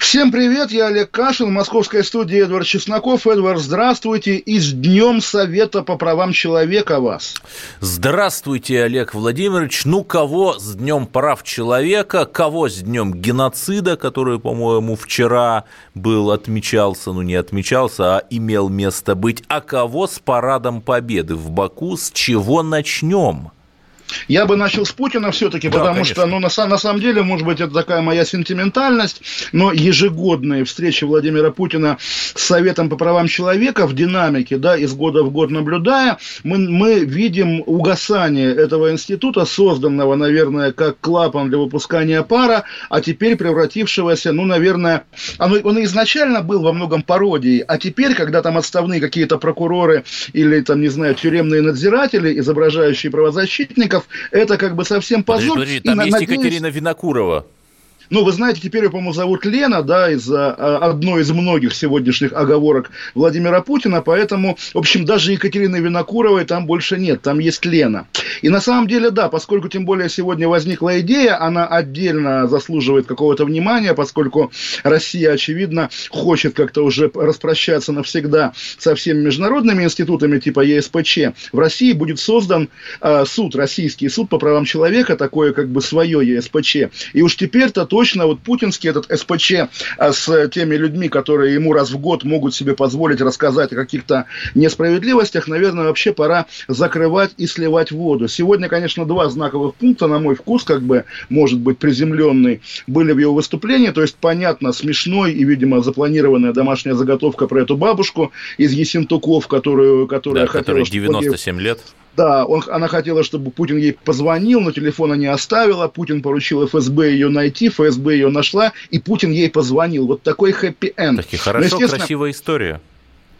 Всем привет, я Олег Кашин, московская студия Эдвард Чесноков. Эдвард, здравствуйте и с Днем Совета по правам человека вас. Здравствуйте, Олег Владимирович. Ну, кого с Днем прав человека, кого с Днем геноцида, который, по-моему, вчера был отмечался, ну не отмечался, а имел место быть, а кого с парадом победы в Баку, с чего начнем? Я бы начал с Путина все-таки, Да, потому конечно. что, ну, на, на самом деле, может быть, это такая моя сентиментальность, но ежегодные встречи Владимира Путина с Советом по правам человека в динамике, да, из года в год наблюдая, мы, мы видим угасание этого института, созданного, наверное, как клапан для выпускания пара, а теперь превратившегося, ну, наверное, оно, он изначально был во многом пародией, а теперь, когда там отставные какие-то прокуроры или, там, не знаю, тюремные надзиратели, изображающие правозащитников, это как бы совсем позор. Подожди, подожди, И там на- есть надеюсь- Екатерина Винокурова. Ну, вы знаете, теперь ее, по-моему, зовут Лена, да, из а, одной из многих сегодняшних оговорок Владимира Путина, поэтому, в общем, даже Екатерины Винокуровой там больше нет, там есть Лена. И на самом деле, да, поскольку тем более сегодня возникла идея, она отдельно заслуживает какого-то внимания, поскольку Россия, очевидно, хочет как-то уже распрощаться навсегда со всеми международными институтами типа ЕСПЧ. В России будет создан а, суд, российский суд по правам человека, такое как бы свое ЕСПЧ. И уж теперь-то точно вот путинский этот СПЧ а, с теми людьми, которые ему раз в год могут себе позволить рассказать о каких-то несправедливостях, наверное, вообще пора закрывать и сливать воду. Сегодня, конечно, два знаковых пункта, на мой вкус, как бы, может быть, приземленный, были в его выступлении. То есть, понятно, смешной и, видимо, запланированная домашняя заготовка про эту бабушку из Ессентуков, которую, которая Да, хотела... которой чтобы он ей- 97 лет. Да, он, она хотела, чтобы Путин ей позвонил, но телефона не оставила. Путин поручил ФСБ ее найти, ФСБ ее нашла, и Путин ей позвонил. Вот такой хэппи-энд. Таки хорошо, естественно, красивая история.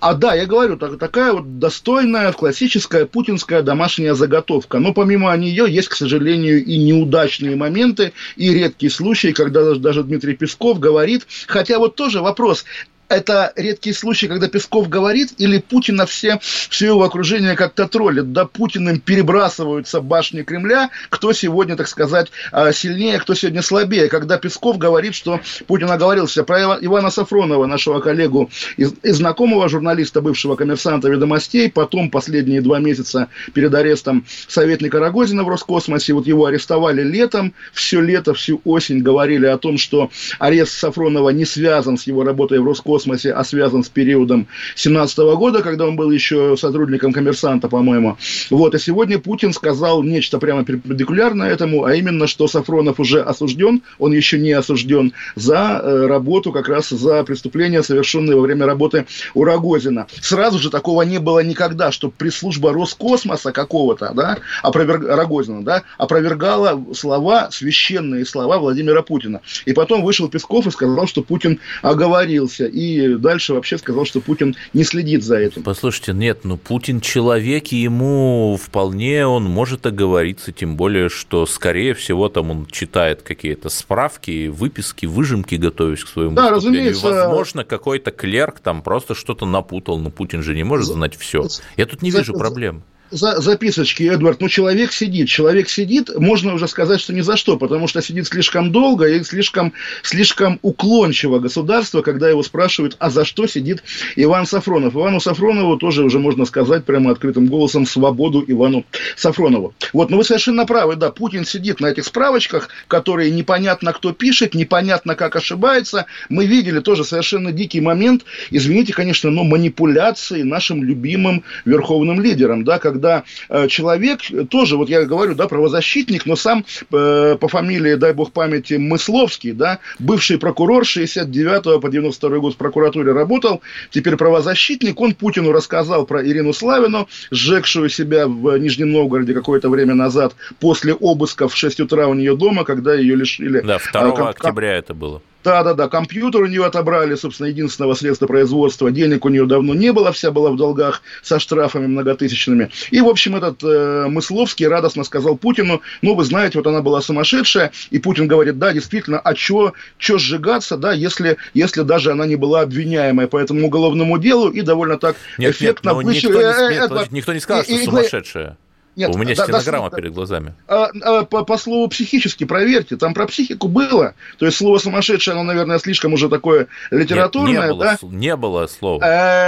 а да, я говорю, так- такая вот достойная, классическая путинская домашняя заготовка. Но помимо нее есть, к сожалению, и неудачные моменты, и редкие случаи, когда даже Дмитрий Песков говорит, хотя вот тоже вопрос, это редкий случай, когда Песков говорит, или Путина все, все его окружение как-то троллит. Да Путиным перебрасываются башни Кремля, кто сегодня, так сказать, а, сильнее, кто сегодня слабее. Когда Песков говорит, что Путин оговорился про Ива- Ивана Сафронова, нашего коллегу и знакомого журналиста, бывшего коммерсанта «Ведомостей», потом последние два месяца перед арестом советника Рогозина в Роскосмосе, вот его арестовали летом, все лето, всю осень говорили о том, что арест Сафронова не связан с его работой в Роскосмосе, а связан с периодом 17 года, когда он был еще сотрудником коммерсанта, по-моему. Вот, и сегодня Путин сказал нечто прямо перпендикулярно этому, а именно, что Сафронов уже осужден, он еще не осужден за э, работу, как раз за преступления, совершенные во время работы у Рогозина. Сразу же такого не было никогда, что пресс-служба Роскосмоса какого-то, да, опроверг... Рогозина, да, опровергала слова, священные слова Владимира Путина. И потом вышел Песков и сказал, что Путин оговорился. И дальше вообще сказал, что Путин не следит за этим. Послушайте, нет, ну Путин человек, и ему вполне он может оговориться, тем более, что, скорее всего, там он читает какие-то справки, выписки, выжимки, готовясь к своему Да, выступлению. разумеется. Возможно, какой-то клерк там просто что-то напутал, но Путин же не может знать все. Я тут не вижу проблем. За, записочки, Эдвард, ну человек сидит, человек сидит, можно уже сказать, что ни за что, потому что сидит слишком долго и слишком, слишком уклончиво государство, когда его спрашивают, а за что сидит Иван Сафронов. Ивану Сафронову тоже уже можно сказать прямо открытым голосом свободу Ивану Сафронову. Вот, но вы совершенно правы, да, Путин сидит на этих справочках, которые непонятно кто пишет, непонятно как ошибается. Мы видели тоже совершенно дикий момент, извините, конечно, но манипуляции нашим любимым верховным лидером, да, когда э, человек тоже, вот я говорю, да, правозащитник, но сам э, по фамилии, дай бог памяти, Мысловский, да, бывший прокурор 69 по 92 год в прокуратуре работал, теперь правозащитник, он Путину рассказал про Ирину Славину, сжегшую себя в Нижнем Новгороде какое-то время назад после обыска в 6 утра у нее дома, когда ее лишили... Да, 2 а, ком- октября это было. Да-да-да, компьютер у нее отобрали, собственно, единственного средства производства. Денег у нее давно не было, вся была в долгах со штрафами многотысячными. И, в общем, этот э, Мысловский радостно сказал Путину, ну, вы знаете, вот она была сумасшедшая, и Путин говорит, да, действительно, а что сжигаться, да, если, если даже она не была обвиняемая по этому уголовному делу, и довольно так нет, эффектно... Нет, никто, не, э, нет, никто не сказал, что и, сумасшедшая. Нет, У меня да, стенограмма да, перед глазами. А, а, по, по слову психически, проверьте, там про психику было. То есть слово сумасшедшее, оно, наверное, слишком уже такое литературное, Нет, не было, да? Не было слова.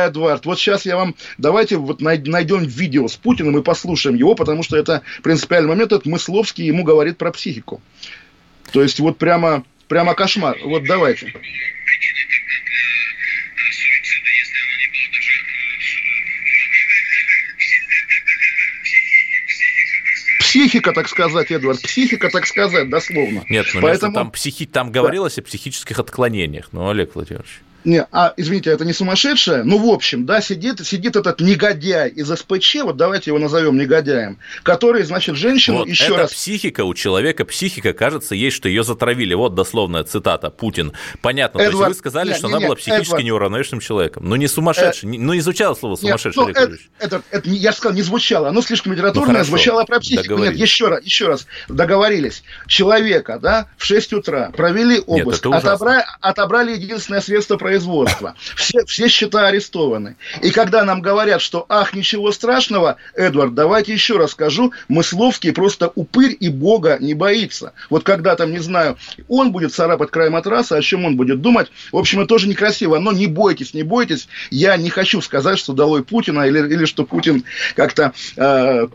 Эдвард, вот сейчас я вам... Давайте вот найдем видео с Путиным и послушаем его, потому что это принципиальный момент. Это Мысловский ему говорит про психику. То есть вот прямо, прямо кошмар. Вот давайте. Психика, так сказать, Эдвард, психика, так сказать, дословно. Нет, ну Поэтому... там, психи... там говорилось да. о психических отклонениях, ну, Олег Владимирович. Не, а, извините, это не сумасшедшая? Ну, в общем, да, сидит, сидит этот негодяй из СПЧ, вот давайте его назовем негодяем, который, значит, женщину вот еще это раз... психика, у человека психика, кажется, есть, что ее затравили. Вот дословная цитата, Путин. Понятно, Эдвард, то есть вы сказали, нет, что нет, она была психически Эдвард, неуравновешенным человеком. Ну, не сумасшедший, э, ну, не звучало слово сумасшедший, нет, ну, это, это, это, я же сказал, не звучало, оно слишком литературное, ну, звучало про психику. Нет, еще раз, еще раз, договорились. Человека, да, в 6 утра провели обыск, нет, отобрали, отобрали единственное средство производства все, все счета арестованы. И когда нам говорят, что ах, ничего страшного, Эдвард, давайте еще раз скажу, Мысловский просто упырь и бога не боится. Вот когда там, не знаю, он будет царапать край матраса, о чем он будет думать, в общем, это тоже некрасиво. Но не бойтесь, не бойтесь, я не хочу сказать, что долой Путина или, или что Путин как-то э,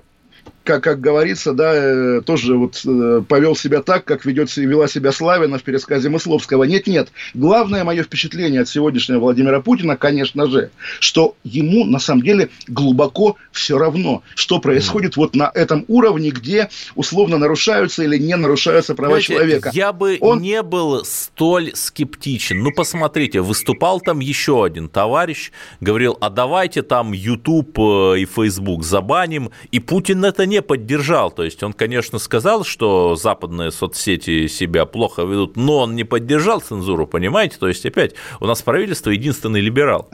как, как говорится, да, э, тоже вот э, повел себя так, как ведет, вела себя Славина в пересказе Мысловского. Нет-нет, главное мое впечатление от сегодняшнего Владимира Путина, конечно же, что ему на самом деле глубоко все равно, что происходит вот на этом уровне, где условно нарушаются или не нарушаются права Знаете, человека. Я бы Он... не был столь скептичен. Ну, посмотрите, выступал там еще один товарищ, говорил, а давайте там YouTube э, и Facebook забаним, и Путин это не поддержал. То есть он, конечно, сказал, что западные соцсети себя плохо ведут, но он не поддержал цензуру, понимаете? То есть опять у нас правительство единственный либерал.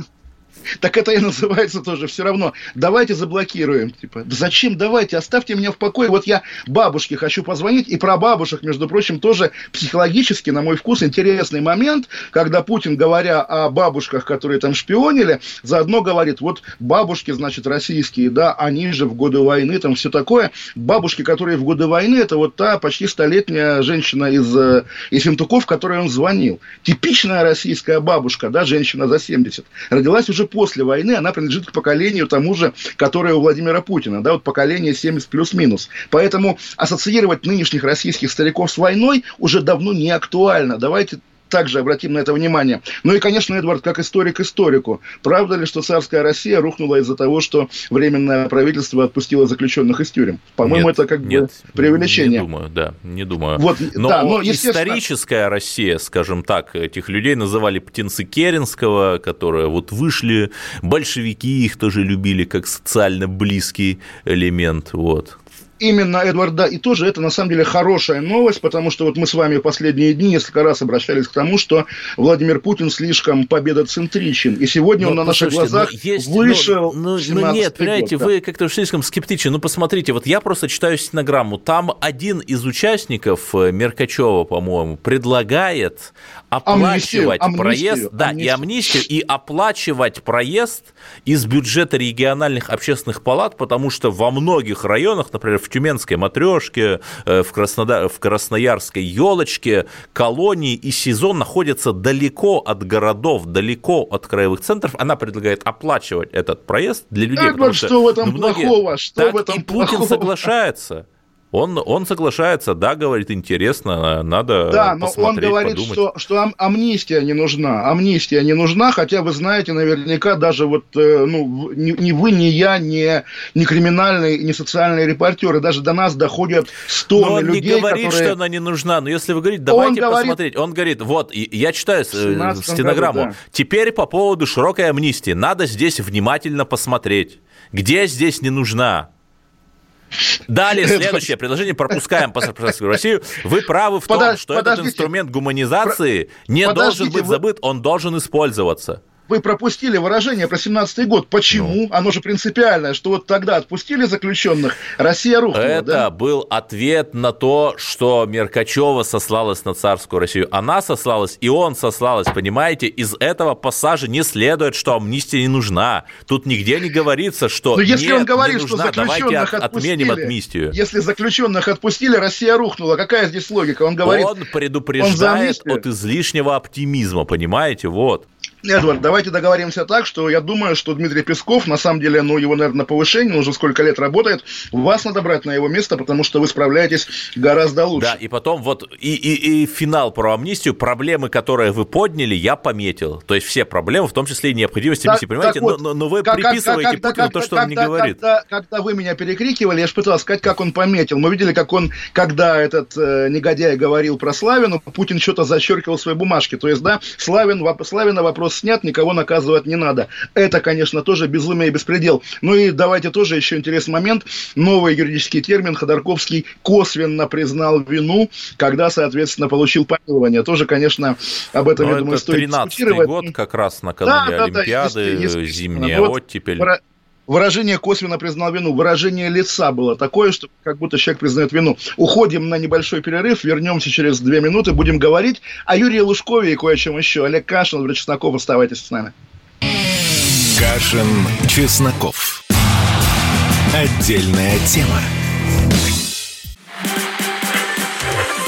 Так это и называется тоже все равно. Давайте заблокируем. Типа, зачем давайте, оставьте меня в покое. Вот я бабушке хочу позвонить, и про бабушек, между прочим, тоже психологически, на мой вкус, интересный момент, когда Путин, говоря о бабушках, которые там шпионили, заодно говорит, вот бабушки, значит, российские, да, они же в годы войны, там все такое. Бабушки, которые в годы войны, это вот та почти столетняя женщина из, э, из Финтуков, которой он звонил. Типичная российская бабушка, да, женщина за 70. Родилась уже после войны, она принадлежит к поколению тому же, которое у Владимира Путина, да, вот поколение 70 плюс-минус. Поэтому ассоциировать нынешних российских стариков с войной уже давно не актуально. Давайте также обратим на это внимание. Ну и, конечно, Эдвард, как историк историку. Правда ли, что царская Россия рухнула из-за того, что временное правительство отпустило заключенных из тюрем? По-моему, это как нет, бы преувеличение. Не думаю, да, не думаю. Вот, но, да, но историческая Россия, скажем так, этих людей называли птенцы Керенского, которые вот вышли, большевики их тоже любили как социально близкий элемент, вот именно Эдварда, и тоже это на самом деле хорошая новость, потому что вот мы с вами в последние дни несколько раз обращались к тому, что Владимир Путин слишком победоцентричен, и сегодня но, он на наших глазах есть, вышел. Ну, ну, ну нет, понимаете, год, вы как-то слишком скептичны. Ну, посмотрите, вот я просто читаю стенограмму, там один из участников, э, Меркачева, по-моему, предлагает оплачивать амнистию, проезд, амнистию, да, амнистию. и амнистию, и оплачивать проезд из бюджета региональных общественных палат, потому что во многих районах, например, в Тюменской матрешке, э, в, Краснодар, в Красноярской елочке, колонии и сезон находятся далеко от городов, далеко от краевых центров. Она предлагает оплачивать этот проезд для людей. Эдвард, что, что в этом ну, многие... плохого? Что так в этом и Путин плохого? соглашается. Он, он соглашается, да, говорит, интересно, надо Да, но он говорит, подумать. что, что ам- амнистия не нужна. Амнистия не нужна, хотя вы знаете, наверняка даже вот, э, ну, ни, ни вы, ни я, ни, ни криминальные, ни социальные репортеры, даже до нас доходят стоны людей, не говорит, которые... что она не нужна, но если вы говорите, давайте он посмотреть, говорит... он говорит, вот, я читаю э, стенограмму, году, да. теперь по поводу широкой амнистии, надо здесь внимательно посмотреть, где здесь не нужна, Далее, следующее предложение, пропускаем паспортную Россию. Вы правы в том, что этот инструмент гуманизации не должен быть забыт, он должен использоваться вы пропустили выражение про 17-й год. Почему? Ну. Оно же принципиальное, что вот тогда отпустили заключенных, Россия рухнула. Это да? был ответ на то, что Меркачева сослалась на царскую Россию. Она сослалась, и он сослалась, понимаете? Из этого пассажа не следует, что амнистия не нужна. Тут нигде не говорится, что Но если нет, он говорит, не нужна, что заключенных давайте отменим амнистию. Если заключенных отпустили, Россия рухнула. Какая здесь логика? Он говорит... Он предупреждает он от излишнего оптимизма, понимаете? Вот. Эдвард, давайте договоримся так, что я думаю, что Дмитрий Песков, на самом деле, ну, его, наверное, на повышение, он уже сколько лет работает, вас надо брать на его место, потому что вы справляетесь гораздо лучше. Да, и потом вот и, и, и финал про амнистию, проблемы, которые вы подняли, я пометил. То есть все проблемы, в том числе и необходимость амнистии, понимаете? Вот, но, но вы как, приписываете как, Путину то, что когда, он не говорит. Когда, когда вы меня перекрикивали, я же пытался сказать, как он пометил. Мы видели, как он, когда этот э, негодяй говорил про Славину, Путин что-то зачеркивал в своей бумажке. То есть, да, Славин, Славина вопрос вопрос снят, никого наказывать не надо. Это, конечно, тоже безумие и беспредел. Ну и давайте тоже еще интересный момент. Новый юридический термин Ходорковский косвенно признал вину, когда, соответственно, получил помилование. Тоже, конечно, об этом, Но я думаю, стоит 13 год, как раз накануне да, Олимпиады, да, да, зимняя вот оттепель. Выражение косвенно признал вину, выражение лица было такое, что как будто человек признает вину. Уходим на небольшой перерыв, вернемся через две минуты, будем говорить о Юрии Лужкове и кое о чем еще. Олег Кашин, Владимир Чесноков, оставайтесь с нами. Кашин, Чесноков. Отдельная тема.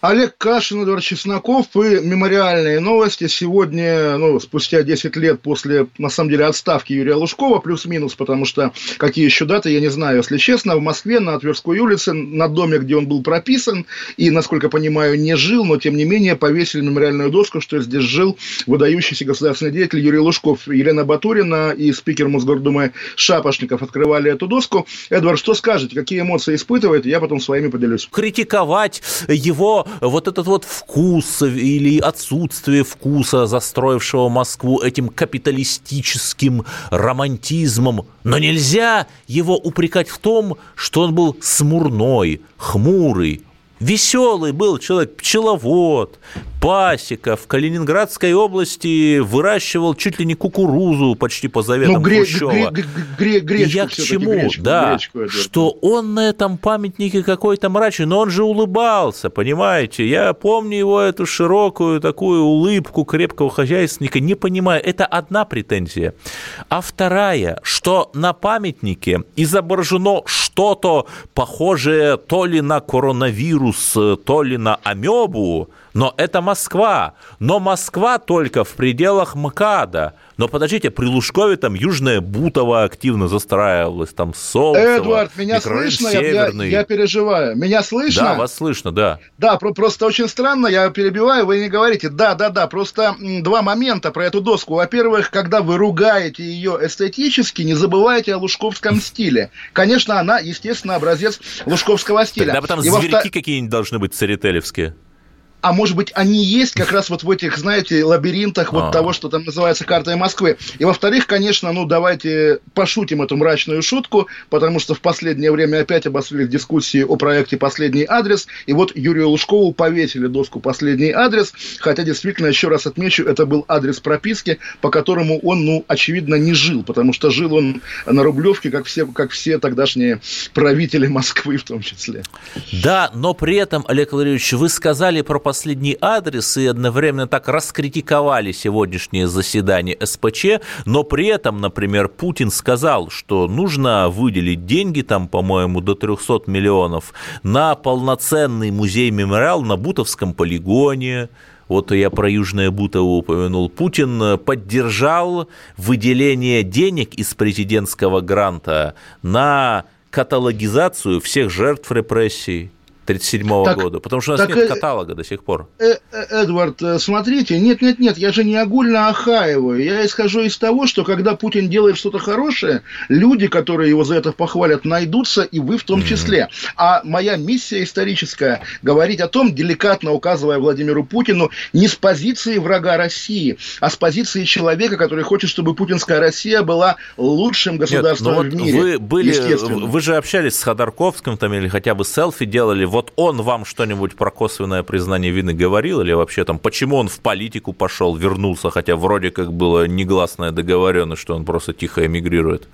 Олег Кашин, Эдвард Чесноков и мемориальные новости. Сегодня, ну, спустя 10 лет после, на самом деле, отставки Юрия Лужкова, плюс-минус, потому что какие еще даты, я не знаю, если честно, в Москве на Тверской улице, на доме, где он был прописан, и, насколько понимаю, не жил, но, тем не менее, повесили мемориальную доску, что здесь жил выдающийся государственный деятель Юрий Лужков. Елена Батурина и спикер Мосгордумы Шапошников открывали эту доску. Эдвард, что скажете, какие эмоции испытываете? Я потом своими поделюсь. Критиковать его вот этот вот вкус или отсутствие вкуса, застроившего Москву этим капиталистическим романтизмом, но нельзя его упрекать в том, что он был смурной, хмурый, Веселый был человек, пчеловод, пасека в Калининградской области выращивал чуть ли не кукурузу почти по заветам ну, гре- Хрущева. Гре- гре- гречку Я к чему? Гречку, да, гречку, что он на этом памятнике какой-то мрачный, но он же улыбался, понимаете? Я помню его эту широкую такую улыбку крепкого хозяйственника, не понимаю, это одна претензия. А вторая, что на памятнике изображено что-то похожее то ли на коронавирус, то ли на амебу, но это Москва. Но Москва только в пределах МКАДа. Но подождите, при Лужкове там Южная Бутова активно застраивалась, там Солнцево, Эдвард, меня слышно? Северный. Я, я, переживаю. Меня слышно? Да, вас слышно, да. Да, просто очень странно, я перебиваю, вы не говорите. Да, да, да, просто два момента про эту доску. Во-первых, когда вы ругаете ее эстетически, не забывайте о лужковском стиле. Конечно, она, естественно, образец лужковского стиля. Тогда потом И зверьки какие-нибудь должны быть церетелевские а может быть, они есть как раз вот в этих, знаете, лабиринтах вот а. того, что там называется картой Москвы. И во-вторых, конечно, ну давайте пошутим эту мрачную шутку, потому что в последнее время опять обострились дискуссии о проекте «Последний адрес», и вот Юрию Лужкову повесили доску «Последний адрес», хотя действительно, еще раз отмечу, это был адрес прописки, по которому он, ну, очевидно, не жил, потому что жил он на Рублевке, как все, как все тогдашние правители Москвы в том числе. Да, но при этом, Олег Валерьевич, вы сказали про последний адрес и одновременно так раскритиковали сегодняшнее заседание СПЧ, но при этом, например, Путин сказал, что нужно выделить деньги, там, по-моему, до 300 миллионов, на полноценный музей-мемориал на Бутовском полигоне, вот я про Южное Бутово упомянул, Путин поддержал выделение денег из президентского гранта на каталогизацию всех жертв репрессий 1937 года? Потому что у нас так, нет каталога до сих пор. Э, э, Эдвард, э, смотрите, нет-нет-нет, я же не огульно охаиваю. Я исхожу из того, что когда Путин делает что-то хорошее, люди, которые его за это похвалят, найдутся, и вы в том mm-hmm. числе. А моя миссия историческая – говорить о том, деликатно указывая Владимиру Путину, не с позиции врага России, а с позиции человека, который хочет, чтобы путинская Россия была лучшим государством Нет, ну в мире. Вы, были, вы же общались с Ходорковским там, или хотя бы селфи делали вот он вам что-нибудь про косвенное признание вины говорил, или вообще там, почему он в политику пошел, вернулся, хотя вроде как было негласная договоренность, что он просто тихо эмигрирует?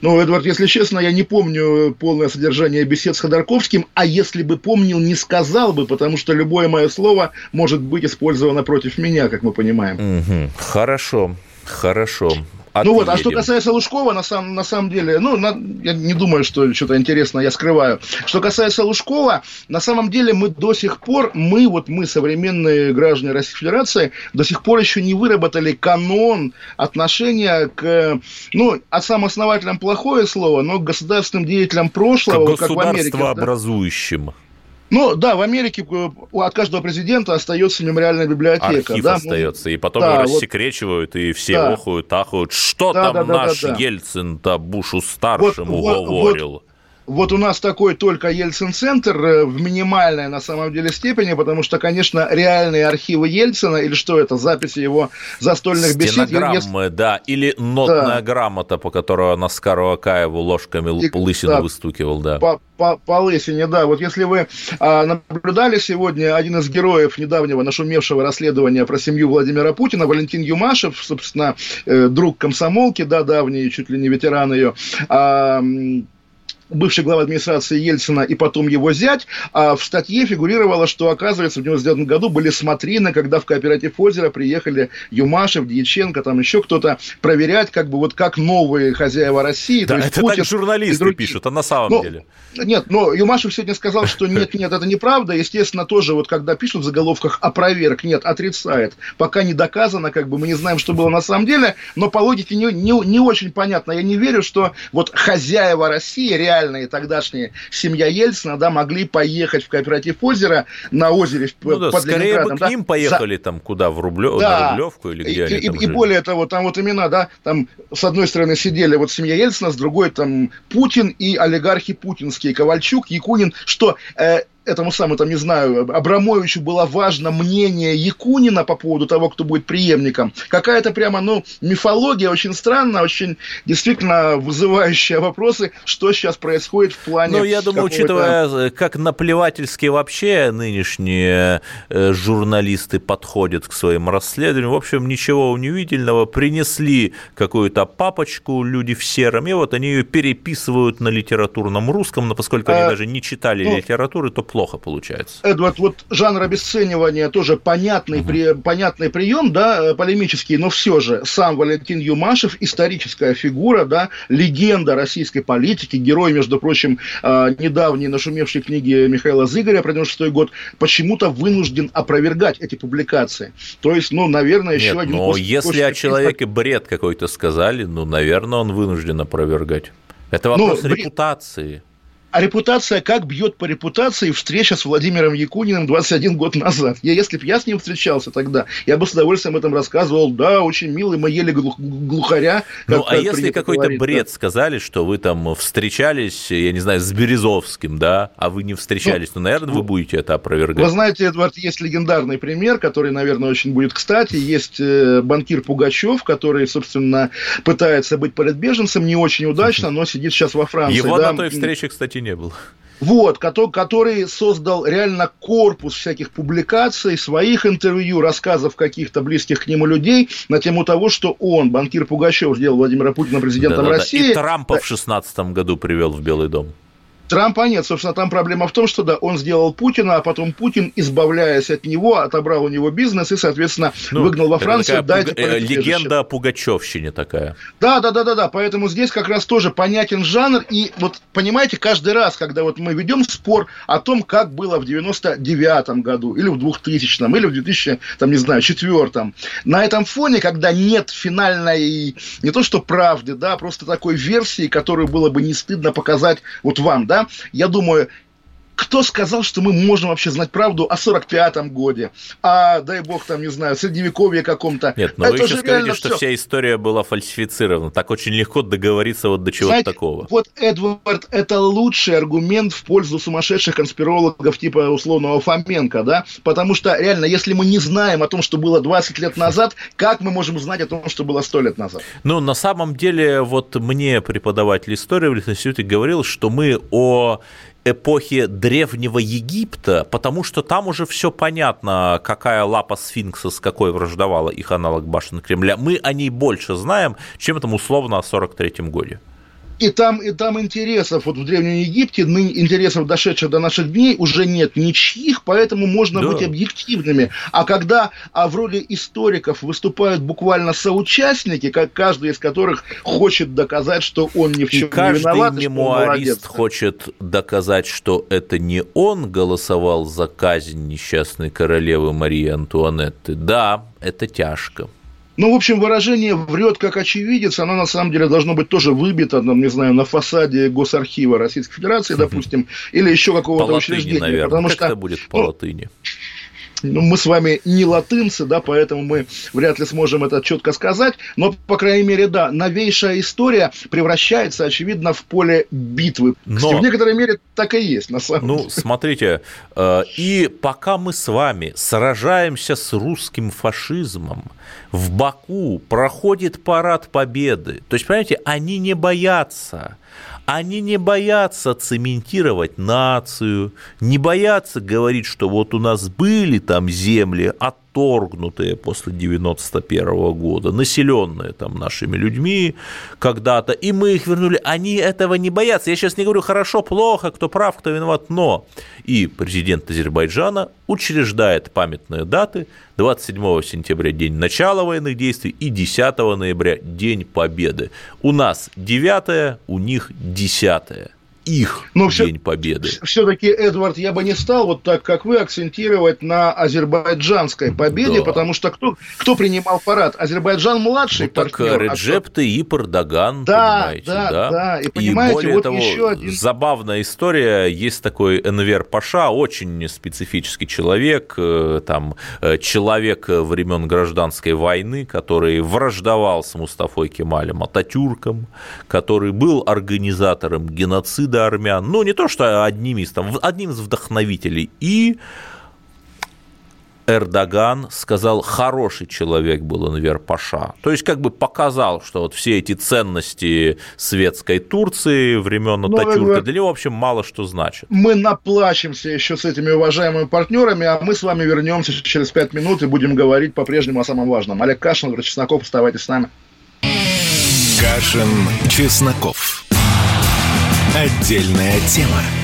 Ну, Эдвард, если честно, я не помню полное содержание бесед с Ходорковским, а если бы помнил, не сказал бы, потому что любое мое слово может быть использовано против меня, как мы понимаем. Угу. Хорошо, хорошо. Отъедем. Ну вот, а что касается Лужкова, на самом, на самом деле, ну, на, я не думаю, что что-то интересное я скрываю. Что касается Лужкова, на самом деле мы до сих пор, мы, вот мы, современные граждане Российской Федерации, до сих пор еще не выработали канон отношения к, ну, а сам основателям плохое слово, но к государственным деятелям прошлого, к как в Америке. образующим. Да? Ну, да, в Америке э, от каждого президента остается мемориальная библиотека. Архив да? остается, и потом да, его рассекречивают, вот, и все да. охуют, ахуют. Что да, там да, наш да, да, Ельцин-то Бушу-старшему вот, говорил? Вот, вот у нас такой только Ельцин-центр э, в минимальной на самом деле степени, потому что, конечно, реальные архивы Ельцина или что это, записи его застольных бесед. Стенограммы, да, или нотная да. грамота, по которой он Оскару Акаеву ложками И, лысину да, выстукивал, да. По, по, по лысине, да. Вот если вы а, наблюдали сегодня один из героев недавнего нашумевшего расследования про семью Владимира Путина, Валентин Юмашев, собственно, э, друг комсомолки, да, давний, чуть ли не ветеран ее, а, бывший глава администрации Ельцина и потом его зять, а в статье фигурировало, что, оказывается, в 99 году были смотрины, когда в кооператив озера приехали Юмашев, Дьяченко, там еще кто-то проверять, как бы вот как новые хозяева России. Да, это Путин, так журналисты пишут, а на самом ну, деле. Нет, но Юмашев сегодня сказал, что нет, нет, это неправда. Естественно, тоже вот когда пишут в заголовках опроверг, нет, отрицает. Пока не доказано, как бы мы не знаем, что было на самом деле, но по логике не, не, не очень понятно. Я не верю, что вот хозяева России реально реальные тогдашние семья Ельцина, да, могли поехать в кооператив озера на озере ну, да, под скорее бы к да, ним поехали за... там куда, в Рублев... да, на Рублевку или где и, они и, и более того, там вот имена, да, там с одной стороны сидели вот семья Ельцина, с другой там Путин и олигархи путинские, Ковальчук, Якунин, что э, этому самому, там, не знаю, Абрамовичу было важно мнение Якунина по поводу того, кто будет преемником. Какая-то прямо, ну, мифология очень странная, очень действительно вызывающая вопросы, что сейчас происходит в плане... Ну, я думаю, учитывая, э, как наплевательски вообще нынешние э, журналисты подходят к своим расследованиям, в общем, ничего удивительного, принесли какую-то папочку люди в сером, и вот они ее переписывают на литературном русском, но поскольку а, они даже не читали ну, литературы, то плохо получается. Эдвард, вот жанр обесценивания тоже понятный, угу. при, понятный прием, да, э, полемический, но все же сам Валентин Юмашев, историческая фигура, да, легенда российской политики, герой, между прочим, э, недавней нашумевшей книги Михаила Зыгоря про 96 год, почему-то вынужден опровергать эти публикации. То есть, ну, наверное, еще Нет, один... но если о человеке бред какой-то сказали, ну, наверное, он вынужден опровергать. Это вопрос ну, репутации. А репутация, как бьет по репутации встреча с Владимиром Якуниным 21 год назад. Я, если бы я с ним встречался тогда, я бы с удовольствием этом рассказывал. Да, очень милый, мы ели глух, глухаря. Ну, а если какой-то бред да. сказали, что вы там встречались, я не знаю, с Березовским, да, а вы не встречались, ну, ну наверное, вы будете это опровергать. Вы знаете, Эдвард, есть легендарный пример, который, наверное, очень будет кстати. Есть э, банкир Пугачев, который, собственно, пытается быть политбеженцем, не очень удачно, но сидит сейчас во Франции. Его да? на той встрече, кстати, не было. Вот, который создал реально корпус всяких публикаций, своих интервью, рассказов каких-то близких к нему людей на тему того, что он, банкир Пугачев, сделал Владимира Путина президентом да, да, России. И Трампа в 16 году привел в Белый дом. Трампа нет. Собственно, там проблема в том, что да, он сделал Путина, а потом Путин, избавляясь от него, отобрал у него бизнес и, соответственно, ну, выгнал во Францию. Дайте пуга... Э, легенда о Пугачевщине такая. Да, да, да, да, да. Поэтому здесь как раз тоже понятен жанр. И вот понимаете, каждый раз, когда вот мы ведем спор о том, как было в 99-м году, или в 2000-м, или в 2000, там, не знаю, четвертом, на этом фоне, когда нет финальной, не то что правды, да, просто такой версии, которую было бы не стыдно показать вот вам, да, да, я думаю, кто сказал, что мы можем вообще знать правду о 45-м годе, а, дай бог, там, не знаю, средневековье каком-то. Нет, но Это вы еще скажете, что вся история была фальсифицирована. Так очень легко договориться вот до чего-то такого. Вот, Эдвард, это лучший аргумент в пользу сумасшедших конспирологов типа условного Фоменко, да, потому что реально, если мы не знаем о том, что было 20 лет назад, как мы можем знать о том, что было 100 лет назад? Ну, на самом деле, вот мне преподаватель истории в институте говорил, что мы о эпохи Древнего Египта, потому что там уже все понятно, какая лапа сфинкса с какой враждовала их аналог башен Кремля. Мы о ней больше знаем, чем там условно о 43-м годе и там, и там интересов, вот в Древнем Египте, ныне интересов, дошедших до наших дней, уже нет ничьих, поэтому можно да. быть объективными. А когда а в роли историков выступают буквально соучастники, как каждый из которых хочет доказать, что он ни в чем и не виноват. каждый мемуарист хочет доказать, что это не он голосовал за казнь несчастной королевы Марии Антуанетты. Да, это тяжко. Ну, в общем, выражение «врет как очевидец», оно на самом деле должно быть тоже выбито, там, не знаю, на фасаде Госархива Российской Федерации, допустим, или еще какого-то учреждения. Наверное. Потому как что, это будет по ну, латыни? ну, мы с вами не латынцы, да, поэтому мы вряд ли сможем это четко сказать, но, по крайней мере, да, новейшая история превращается, очевидно, в поле битвы. Но... В некоторой мере так и есть, на самом ну, деле. Ну, смотрите, э, и пока мы с вами сражаемся с русским фашизмом, в Баку проходит парад победы. То есть, понимаете, они не боятся они не боятся цементировать нацию, не боятся говорить, что вот у нас были там земли отторгнутые после 91 года, населенные там нашими людьми когда-то, и мы их вернули. Они этого не боятся. Я сейчас не говорю хорошо, плохо, кто прав, кто виноват, но и президент Азербайджана учреждает памятные даты 27 сентября – день начала военных действий и 10 ноября – день победы. У нас 9 у них 10 их Но День Победы. Все-таки, Эдвард, я бы не стал вот так, как вы, акцентировать на азербайджанской победе, да. потому что кто, кто принимал парад? Азербайджан младший ну, партнер. Так Реджеп а Таип Эрдоган, да, понимаете, да? Да, да. И, понимаете, и более вот того, еще один... забавная история, есть такой Энвер Паша, очень специфический человек, э, там, э, человек времен гражданской войны, который враждовал с Мустафой Кемалем Ататюрком, который был организатором геноцида до армян, ну, не то, что одним из, там, одним из вдохновителей, и Эрдоган сказал, хороший человек был Анвер Паша. То есть, как бы показал, что вот все эти ценности светской Турции времен ну, Ататюрка для него, в общем, мало что значит. Мы наплачемся еще с этими уважаемыми партнерами, а мы с вами вернемся через пять минут и будем говорить по-прежнему о самом важном. Олег Кашин, Чесноков, оставайтесь с нами. Кашин, Чесноков. Отдельная тема.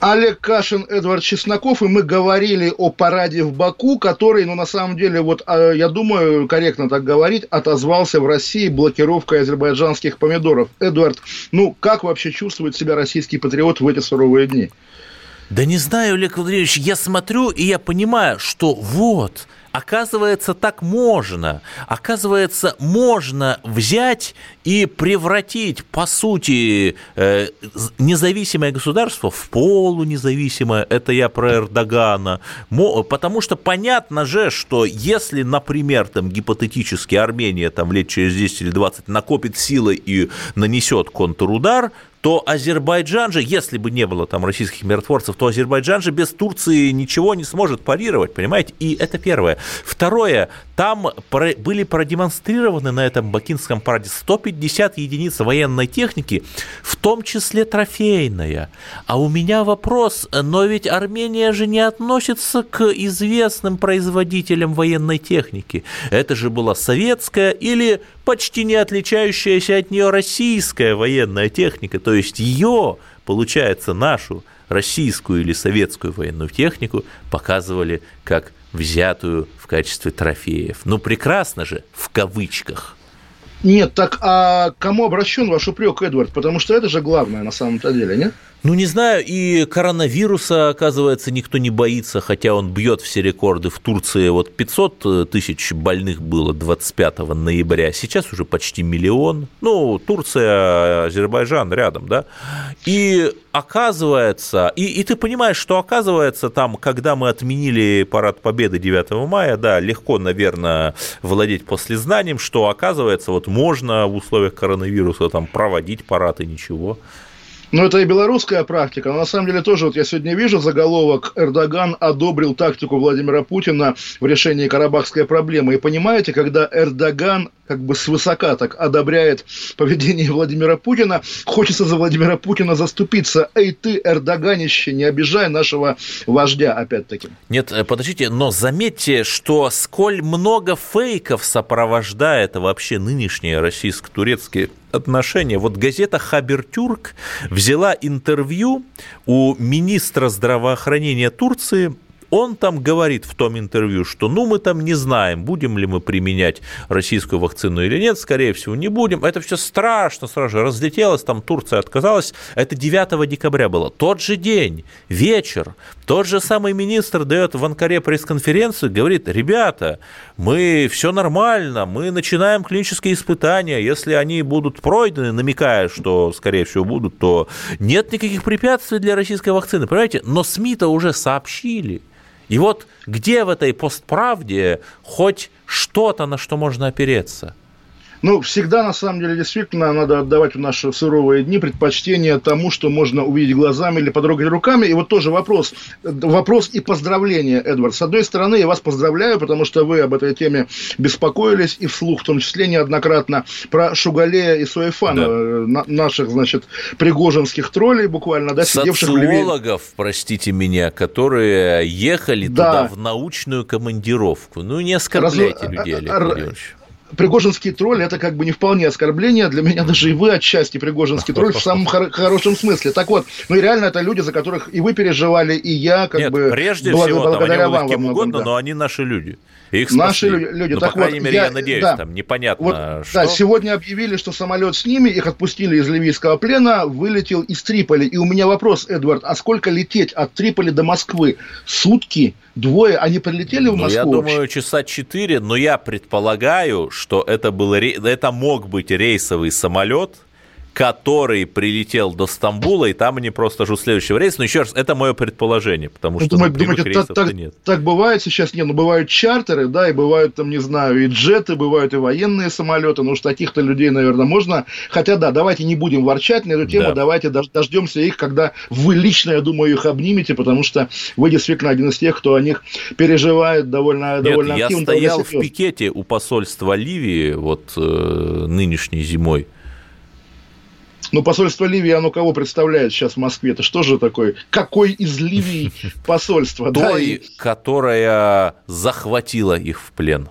Олег Кашин, Эдвард Чесноков, и мы говорили о параде в Баку, который, ну, на самом деле, вот, а, я думаю, корректно так говорить, отозвался в России блокировкой азербайджанских помидоров. Эдвард, ну, как вообще чувствует себя российский патриот в эти суровые дни? Да не знаю, Олег Владимирович, я смотрю, и я понимаю, что вот – Оказывается, так можно. Оказывается, можно взять и превратить, по сути, э, независимое государство в полунезависимое. Это я про Эрдогана. Потому что понятно же, что если, например, там гипотетически Армения там лет через 10 или 20 накопит силы и нанесет контрудар, то Азербайджан же, если бы не было там российских миротворцев, то Азербайджан же без Турции ничего не сможет парировать, понимаете? И это первое. Второе, там были продемонстрированы на этом бакинском параде 150 единиц военной техники, в том числе трофейная. А у меня вопрос, но ведь Армения же не относится к известным производителям военной техники. Это же была советская или почти не отличающаяся от нее российская военная техника, то есть ее, получается, нашу российскую или советскую военную технику показывали как взятую в качестве трофеев. Ну, прекрасно же, в кавычках. Нет, так а кому обращен ваш упрек, Эдвард? Потому что это же главное на самом-то деле, нет? Ну, не знаю, и коронавируса, оказывается, никто не боится, хотя он бьет все рекорды. В Турции вот 500 тысяч больных было 25 ноября, сейчас уже почти миллион. Ну, Турция, Азербайджан рядом, да? И оказывается, и, и ты понимаешь, что оказывается там, когда мы отменили парад Победы 9 мая, да, легко, наверное, владеть послезнанием, что оказывается, вот можно в условиях коронавируса там проводить парад и ничего. Ну, это и белорусская практика, но на самом деле тоже, вот я сегодня вижу заголовок «Эрдоган одобрил тактику Владимира Путина в решении карабахской проблемы». И понимаете, когда Эрдоган как бы свысока так одобряет поведение Владимира Путина, хочется за Владимира Путина заступиться. Эй ты, Эрдоганище, не обижай нашего вождя, опять-таки. Нет, э, подождите, но заметьте, что сколь много фейков сопровождает вообще нынешние российско-турецкие отношения. Вот газета «Хабертюрк» взяла интервью у министра здравоохранения Турции он там говорит в том интервью, что ну мы там не знаем, будем ли мы применять российскую вакцину или нет, скорее всего не будем. Это все страшно, сразу же разлетелось, там Турция отказалась. Это 9 декабря было. Тот же день, вечер, тот же самый министр дает в Анкаре пресс-конференцию, говорит, ребята, мы все нормально, мы начинаем клинические испытания, если они будут пройдены, намекая, что, скорее всего, будут, то нет никаких препятствий для российской вакцины, понимаете? Но СМИ-то уже сообщили. И вот где в этой постправде хоть что-то, на что можно опереться? Ну, всегда, на самом деле, действительно, надо отдавать в наши суровые дни предпочтение тому, что можно увидеть глазами или потрогать руками. И вот тоже вопрос, вопрос и поздравление, Эдвард. С одной стороны, я вас поздравляю, потому что вы об этой теме беспокоились, и вслух в том числе неоднократно, про Шугалея и Суэфана, да. Э, наших, значит, пригожинских троллей буквально, да, сидевших Социологов, в простите меня, которые ехали да. туда в научную командировку. Ну, не оскорбляйте Раз... людей, Олег Владимирович. Пригожинский тролль это как бы не вполне оскорбление. Для меня даже и вы отчасти Пригожинский тролль в самом хор- хорошем смысле. Так вот, ну и реально это люди, за которых и вы переживали, и я, как Нет, бы прежде благ- всего, благодаря там, они вам кем угодно, да. но они наши люди. Их Наши люди. Ну, так по крайней вот, мере, я, я надеюсь, да, там непонятно, вот, что. Да, сегодня объявили, что самолет с ними, их отпустили из ливийского плена, вылетел из Триполи. И у меня вопрос, Эдвард, а сколько лететь от Триполи до Москвы? Сутки? Двое? Они прилетели в Москву? Ну, я думаю, часа четыре, но я предполагаю, что это, был, это мог быть рейсовый самолет, который прилетел до Стамбула, и там они просто ждут следующего рейса. Но еще раз, это мое предположение, потому что Думаю, ну, думаете, рейсов так, нет. Так бывает сейчас, нет, ну бывают чартеры, да, и бывают там, не знаю, и джеты, бывают и военные самолеты, ну уж таких-то людей, наверное, можно. Хотя, да, давайте не будем ворчать на эту тему, да. давайте дождемся их, когда вы лично, я думаю, их обнимете, потому что вы действительно один из тех, кто о них переживает довольно, нет, довольно я активно. я стоял в пикете у посольства Ливии вот э, нынешней зимой, ну, посольство Ливии, оно кого представляет сейчас в Москве? Это что же такое? Какой из Ливии посольство? Той, которая захватила их в плен.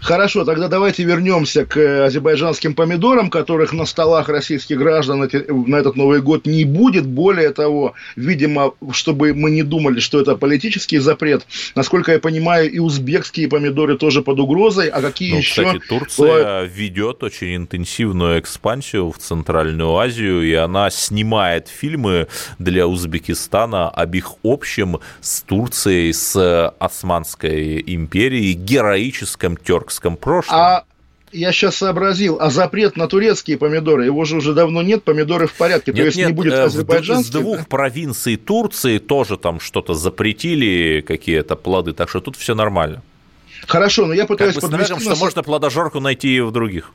Хорошо, тогда давайте вернемся к э, азербайджанским помидорам, которых на столах российских граждан на этот Новый год не будет. Более того, видимо, чтобы мы не думали, что это политический запрет, насколько я понимаю, и узбекские помидоры тоже под угрозой. А какие ну, еще? Кстати, Турция бывают... ведет очень интенсивную экспансию в Центральную Азию, и она снимает фильмы для Узбекистана об их общем с Турцией, с Османской империей, героическом тюркском прошлом. А я сейчас сообразил, а запрет на турецкие помидоры, его же уже давно нет, помидоры в порядке, нет, то есть нет, не будет э, азербайджанских. Из двух да? провинций Турции тоже там что-то запретили, какие-то плоды, так что тут все нормально. Хорошо, но я пытаюсь как бы подвести... Нас... что можно плодожорку найти и в других.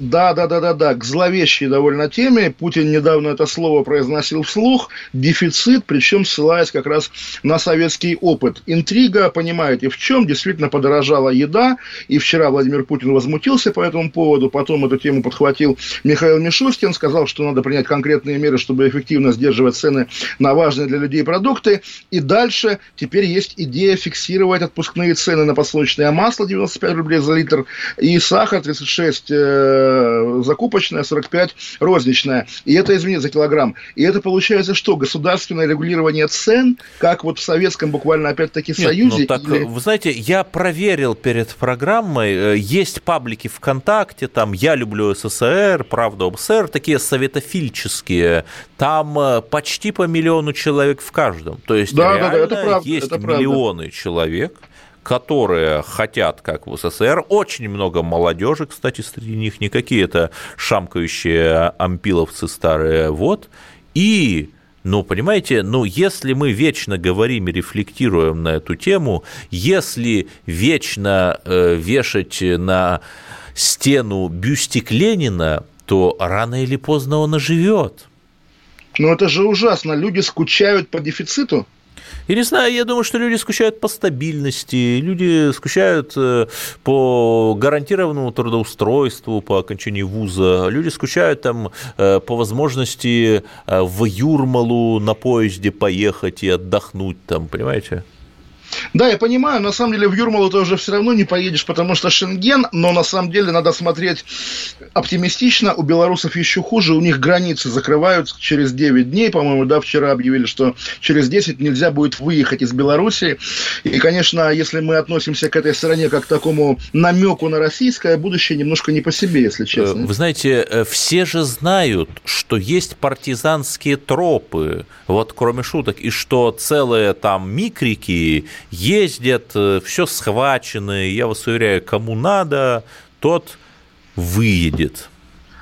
Да, да, да, да, да, к зловещей довольно теме. Путин недавно это слово произносил вслух. Дефицит, причем ссылаясь как раз на советский опыт. Интрига, понимаете, в чем? Действительно подорожала еда. И вчера Владимир Путин возмутился по этому поводу. Потом эту тему подхватил Михаил Мишустин. Сказал, что надо принять конкретные меры, чтобы эффективно сдерживать цены на важные для людей продукты. И дальше теперь есть идея фиксировать отпускные цены на подсолнечное масло 95 рублей за литр и сахар 36 Э, закупочная, 45 розничная. И это, извините, за килограмм. И это получается что? Государственное регулирование цен, как вот в советском буквально опять-таки Нет, Союзе? Ну, так, или... Вы знаете, я проверил перед программой, э, есть паблики ВКонтакте, там «Я люблю СССР», «Правда об СССР», такие советофильческие, там э, почти по миллиону человек в каждом. То есть да, да, да, это правда, есть это миллионы правда. человек, которые хотят, как в СССР. Очень много молодежи, кстати, среди них не какие-то шамкающие ампиловцы старые. Вот. И ну, понимаете, ну, если мы вечно говорим и рефлектируем на эту тему, если вечно э, вешать на стену бюстик Ленина, то рано или поздно он оживет. Ну, это же ужасно. Люди скучают по дефициту. Я не знаю, я думаю, что люди скучают по стабильности, люди скучают э, по гарантированному трудоустройству по окончании вуза, люди скучают там э, по возможности э, в Юрмалу на поезде поехать и отдохнуть там, понимаете? Да, я понимаю, на самом деле в Юрмалу ты уже все равно не поедешь, потому что Шенген, но на самом деле надо смотреть оптимистично, у белорусов еще хуже, у них границы закрываются через 9 дней, по-моему, да, вчера объявили, что через 10 нельзя будет выехать из Беларуси, и, конечно, если мы относимся к этой стране как к такому намеку на российское будущее, немножко не по себе, если честно. Вы знаете, э, все же знают, что есть партизанские тропы, вот кроме шуток, и что целые там микрики ездят, э, все схвачено, я вас уверяю, кому надо, тот выедет.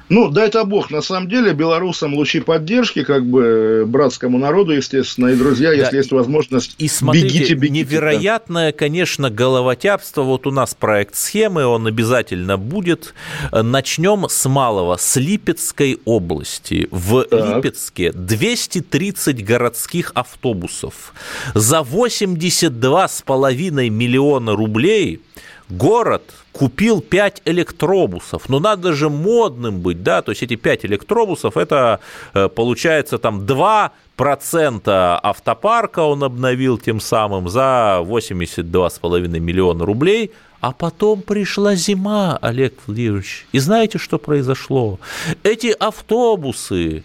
Ну, дай-то бог, на самом деле, белорусам лучи поддержки, как бы э, братскому народу, естественно, и друзья, если да, есть возможность, и смотрите, бегите, бегите. Невероятное, да. конечно, головотяпство. Вот у нас проект схемы, он обязательно будет. Начнем с малого, с Липецкой области. В так. Липецке 230 городских автобусов за 82,5 миллиона рублей город купил 5 электробусов. Но надо же модным быть, да, то есть эти 5 электробусов, это э, получается там 2 процента автопарка он обновил тем самым за 82,5 миллиона рублей, а потом пришла зима, Олег Владимирович. И знаете, что произошло? Эти автобусы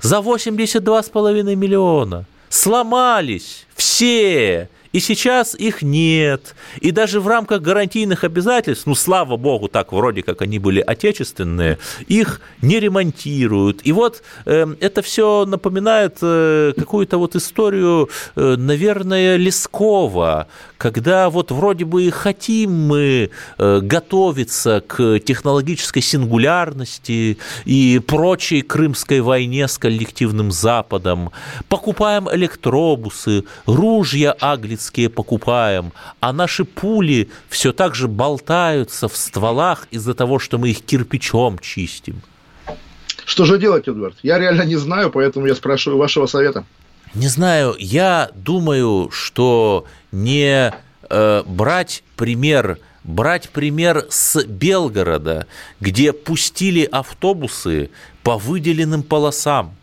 за 82,5 миллиона сломались все и сейчас их нет. И даже в рамках гарантийных обязательств, ну, слава богу, так вроде как они были отечественные, их не ремонтируют. И вот э, это все напоминает э, какую-то вот историю, э, наверное, Лескова, когда вот вроде бы хотим мы э, готовиться к технологической сингулярности и прочей Крымской войне с коллективным Западом, покупаем электробусы, ружья аглиц немецкие покупаем, а наши пули все так же болтаются в стволах из-за того, что мы их кирпичом чистим. Что же делать, Эдвард? Я реально не знаю, поэтому я спрашиваю вашего совета. Не знаю, я думаю, что не э, брать пример брать пример с Белгорода, где пустили автобусы по выделенным полосам.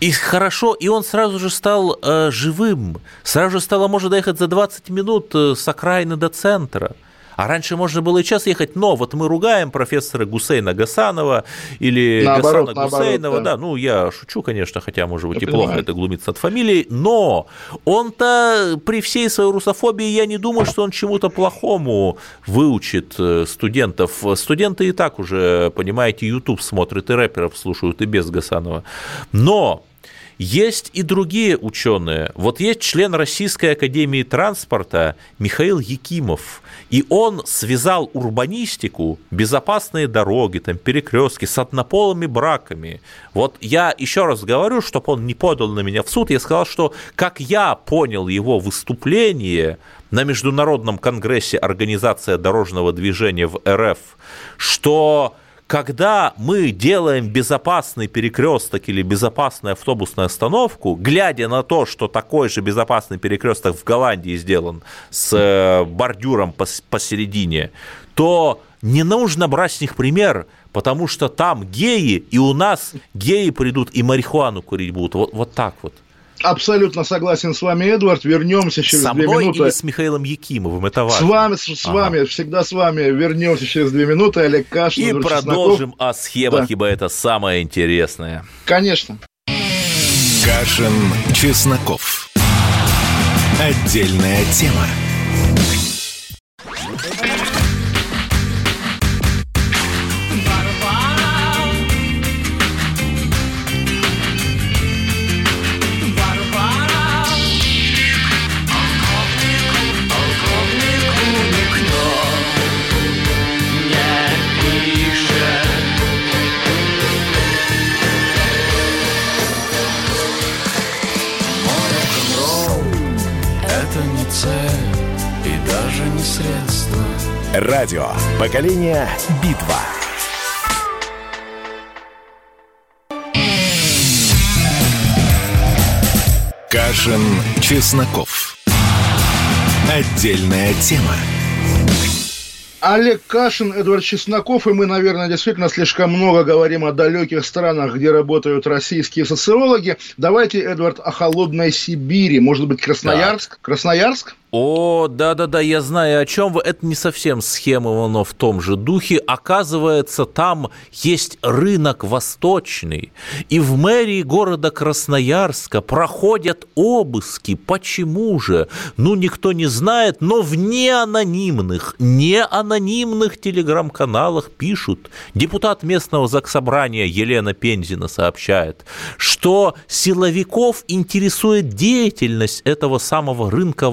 И хорошо, и он сразу же стал э, живым, сразу же стало можно доехать за 20 минут э, с окраины до центра. А раньше можно было и час ехать, но вот мы ругаем профессора Гусейна Гасанова или Наоборот, Гасана наоборот, Гусейнова, да. да, ну я шучу, конечно, хотя, может быть, Я и плохо понимаю. это глумиться от фамилии, но он-то при всей своей русофобии, я не думаю, что он чему-то плохому выучит э, студентов. Студенты и так уже, понимаете, YouTube смотрят и рэперов слушают и без Гасанова. Но есть и другие ученые. Вот есть член Российской Академии Транспорта Михаил Якимов, и он связал урбанистику, безопасные дороги, там, перекрестки с однополыми браками. Вот я еще раз говорю, чтобы он не подал на меня в суд, я сказал, что как я понял его выступление на Международном конгрессе Организация дорожного движения в РФ, что когда мы делаем безопасный перекресток или безопасную автобусную остановку, глядя на то, что такой же безопасный перекресток в Голландии сделан с э, бордюром пос- посередине, то не нужно брать с них пример, потому что там геи, и у нас геи придут и марихуану курить будут. Вот, вот так вот. Абсолютно согласен с вами, Эдвард. Вернемся через Со две мной минуты. или с Михаилом Якимовым, это С важно. вами, с, с Ага. вами, всегда с вами. Вернемся через две минуты. Олег Кашин, И Эдвард Чесноков. продолжим о схемах, Да. ибо это самое интересное. Конечно. Кашин, Чесноков. Отдельная тема. Радио. Поколение Битва. Кашин, Чесноков. Отдельная тема. Олег Кашин, Эдвард Чесноков, и мы, наверное, действительно слишком много говорим о далеких странах, где работают российские социологи. Давайте, Эдвард, о холодной Сибири. Может быть, Красноярск? Красноярск? О, да-да-да, я знаю, о чем вы. Это не совсем схема, но в том же духе. Оказывается, там есть рынок восточный. И в мэрии города Красноярска проходят обыски. Почему же? Ну, никто не знает, но в неанонимных, неанонимных телеграм-каналах пишут. Депутат местного заксобрания Елена Пензина сообщает, что силовиков интересует деятельность этого самого рынка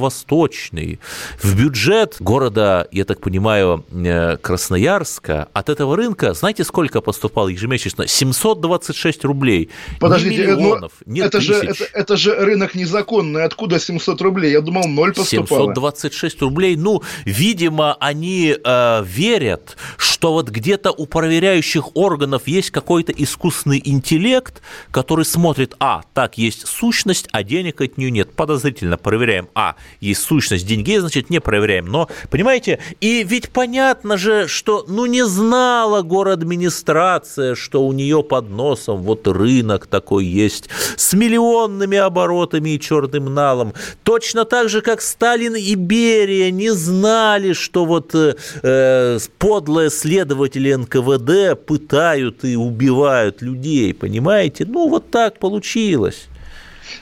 восточный. В бюджет города, я так понимаю, э, Красноярска от этого рынка, знаете, сколько поступало ежемесячно? 726 рублей. Подождите, не э, ну, миллионов, не это, же, тысяч. это, это же рынок незаконный. Откуда 700 рублей? Я думал, ноль поступало. 726 рублей. Ну, видимо, они э, верят, что вот где-то у проверяющих органов есть какой-то искусственный интеллект, который смотрит, а, так, есть сущность, а денег от нее нет. Подозрительно проверяем, а, есть сущность, деньги, значит, не проверяем. Но, понимаете, и ведь понятно же, что, ну, не знала город-администрация, что у нее под носом вот рынок такой есть с миллионными оборотами и черным налом. Точно так же, как Сталин и Берия не знали, что вот э, э, подлые следователи НКВД пытают и убивают людей, понимаете? Ну, вот так получилось.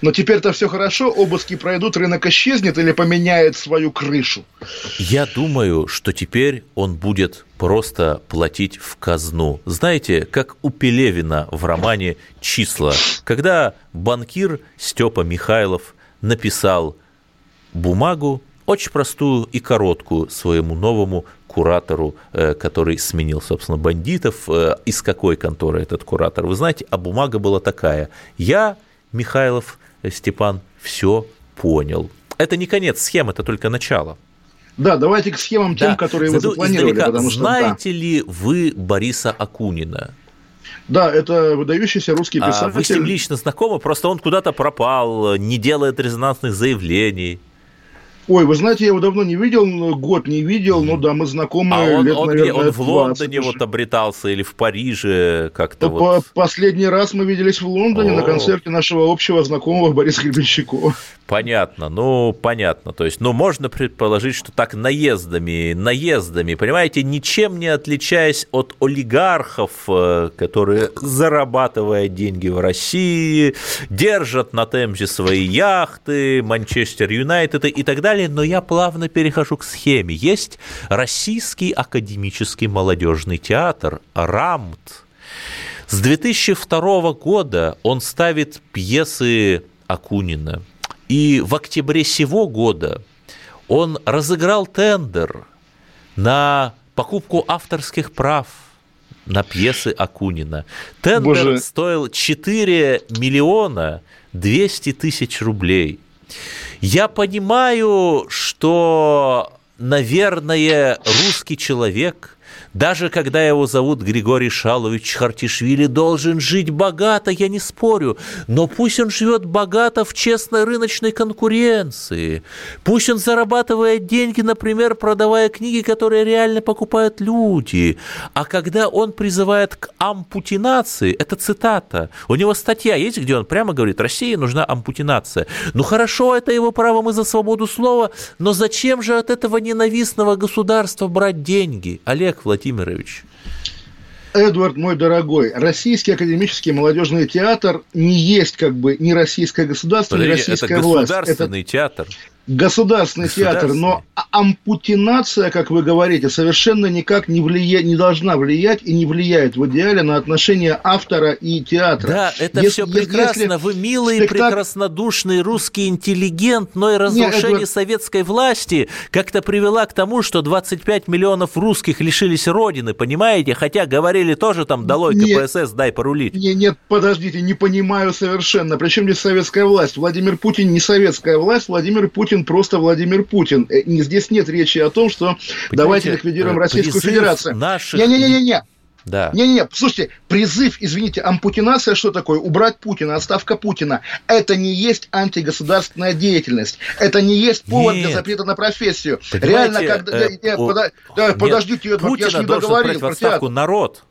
Но теперь-то все хорошо, обыски пройдут, рынок исчезнет или поменяет свою крышу. Я думаю, что теперь он будет просто платить в казну. Знаете, как у Пелевина в романе «Числа», когда банкир Степа Михайлов написал бумагу, очень простую и короткую своему новому куратору, э, который сменил, собственно, бандитов. Э, Из какой конторы этот куратор? Вы знаете, а бумага была такая. Я, Михайлов Степан, все понял. Это не конец схемы, это только начало. Да, давайте к схемам тем, Да, которые вы зайду запланировали, издалека. потому что да. Знаете ли вы Бориса Акунина? Да, это выдающийся русский А, писатель. Вы с ним лично знакомы, просто он куда-то пропал, не делает резонансных заявлений. Ой, вы знаете, я его давно не видел, год не видел, но да, мы знакомы а он, лет, он, наверное, он в 20 Лондоне вот обретался или в Париже как-то По- вот? Последний раз мы виделись в Лондоне О. на концерте нашего общего знакомого Бориса Гребенщикова. Понятно, ну, понятно. То есть, ну, можно предположить, что так наездами, наездами, понимаете, ничем не отличаясь от олигархов, э, которые, зарабатывая деньги в России, держат на Темзе свои яхты, Манчестер Юнайтед и так далее, но я плавно перехожу к схеме. Есть Российский академический молодежный театр «РАМТ», с 2002 года он ставит пьесы Акунина. И в октябре сего года он разыграл тендер на покупку авторских прав на пьесы Акунина. Тендер Боже. стоил 4 миллиона 200 тысяч рублей. Я понимаю, что, наверное, русский человек, даже когда его зовут Григорий Шалович Хартишвили, должен жить богато, я не спорю, но пусть он живет богато в честной рыночной конкуренции. Пусть он зарабатывает деньги, например, продавая книги, которые реально покупают люди. А когда он призывает к ампутинации, это цитата, у него статья есть, где он прямо говорит, России нужна ампутинация. Ну хорошо, это его право, мы за свободу слова, но зачем же от этого ненавистного государства брать деньги? Олег Владимирович. Эдвард, мой дорогой, Российский академический молодежный театр не есть как бы ни российское государство, ни Подождите, это российская власть. Это государственный театр. Государственный театр, но а- ампутинация, как вы говорите, совершенно никак не, влия... не должна влиять и не влияет в идеале на отношения автора и театра. Да, это Если- все прекрасно. если Вы милый, спектакль- прекраснодушный русский интеллигент, но и разрушение Эдвард- советской власти как-то привела к тому, что 25 миллионов русских лишились родины, понимаете? Хотя говорили тоже там «Долой КПСС, дай порулить». Не, нет, подождите, не понимаю совершенно. Причем здесь советская власть? Владимир Путин не советская власть, Владимир Путин просто Владимир Путин. Э, Здесь нет речи о том, что давайте ликвидируем э, Российскую Федерацию. наших- Не-не-не-не. Да. Не-не-не, слушайте, призыв, извините, ампутинация что такое? Убрать Путина, отставка Путина. Это не есть антигосударственная деятельность. Это не есть повод Нет. для запрета на профессию. Понимаете, Реально, когда... э, нет, о- да, нет, подождите, Эдвард, я же Путина не договорил в отставку народ,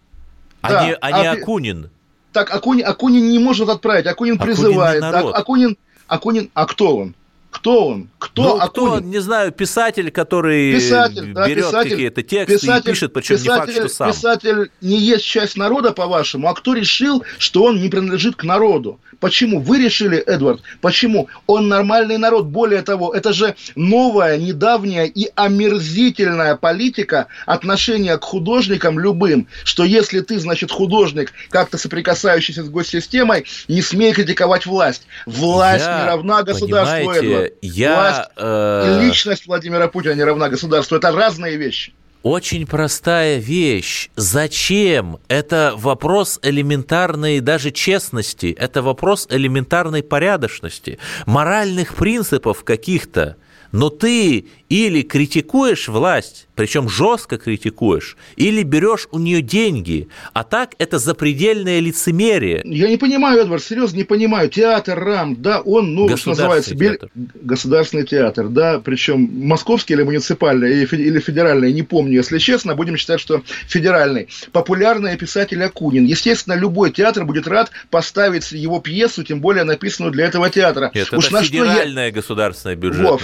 а Да, не, а не а Акунин. Так, Акунин, Акунин не может отправить, Акунин Акунин призывает. Акунин, Акунин, а кто он? Кто он? Кто ну, кто, Акунин? не знаю, писатель, который Писатель, да, берет писатель, какие-то тексты и пишет, причем не факт, что сам. Писатель не есть часть народа, по-вашему, а кто решил, что он не принадлежит к народу? Почему? Вы решили, Эдвард. Почему? Он нормальный народ. Более того, это же новая, недавняя и омерзительная политика отношения к художникам любым, что если ты, значит, художник, как-то соприкасающийся с госсистемой, не смей критиковать власть. Власть Я, не равна государству, Эдвард. я, Власть э, и личность Владимира Путина не равна государству. Это разные вещи. Очень простая вещь. Зачем? Это вопрос элементарной даже честности, это вопрос элементарной порядочности, моральных принципов каких-то. Но ты или критикуешь власть, причем жестко критикуешь, или берешь у нее деньги, а так это запредельное лицемерие. Я не понимаю, Эдвард, серьезно не понимаю. Театр РАМ, да, он, ну, что называется, Государственный бел- государственный театр, да, причем московский или муниципальный, или фе- или федеральный, не помню, если честно, будем считать, что федеральный. Популярный писатель Акунин. Естественно, любой театр будет рад поставить его пьесу, тем более написанную для этого театра. Нет, Уж это на что я- федеральное государственное бюджетное Во,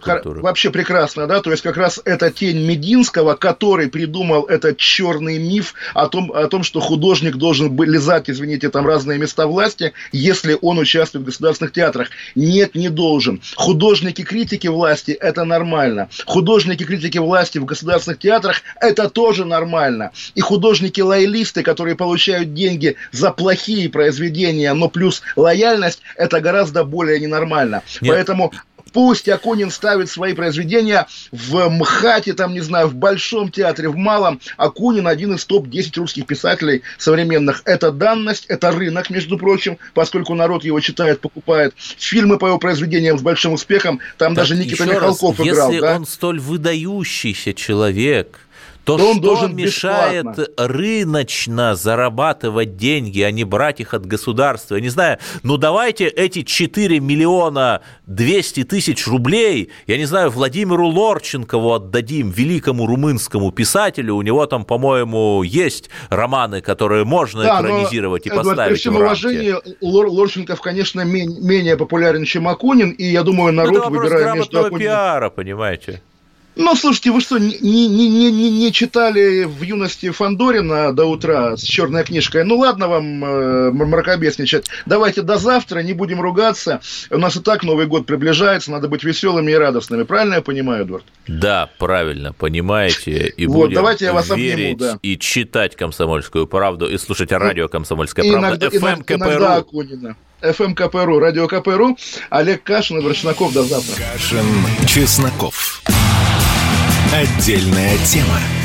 Хор- культуры. Вообще прекрасно, да, то есть как раз это тень Мединского, который придумал этот черный миф о том, о том, что художник должен лизать, извините, там разные места власти, если он участвует в государственных театрах. Нет, не должен. Художники-критики власти – это нормально. Художники-критики власти в государственных театрах – это тоже нормально. И художники-лоялисты, которые получают деньги за плохие произведения, но плюс лояльность – это гораздо более ненормально. Нет. Поэтому Пусть Акунин ставит свои произведения в МХАТе, там, не знаю, в Большом театре, в Малом. Акунин один из топ-10 русских писателей современных. Это данность, это рынок, между прочим, поскольку народ его читает, покупает. Фильмы по его произведениям с большим успехом. Там Так даже Никита Михалков раз, играл. Если да? он столь выдающийся человек, то, то что должен мешает бесплатно. рыночно зарабатывать деньги, а не брать их от государства? Я не знаю, ну давайте эти 4 миллиона 200 тысяч рублей, я не знаю, Владимиру Лорченкову отдадим, великому румынскому писателю, у него там, по-моему, есть романы, которые можно Да, но, экранизировать и Эдвард, поставить при всем уважении, Лор- Лорченков, конечно, мен- менее популярен, чем Акунин, и я думаю, Ну, народ, это вопрос выбирая между Акуниным... пиара, понимаете? Ну, слушайте, вы что, не, не, не, не, не читали в юности Фандорина до утра с черной книжкой? Ну, ладно вам э, мракобесничать. Давайте до завтра, не будем ругаться. У нас и так Новый год приближается, надо быть веселыми и радостными. Правильно я понимаю, Эдвард? Да, правильно, понимаете, и Вот, будем давайте я вас обниму, верить да. и читать «Комсомольскую правду», и слушать радио «Комсомольская И правда», иногда, FM, иногда, иногда КПРУ. Акунина. ФМ КПРУ, радио КПРУ, Олег Кашин, Эдвард Шнаков. До завтра. Кашин, Чесноков. Отдельная тема.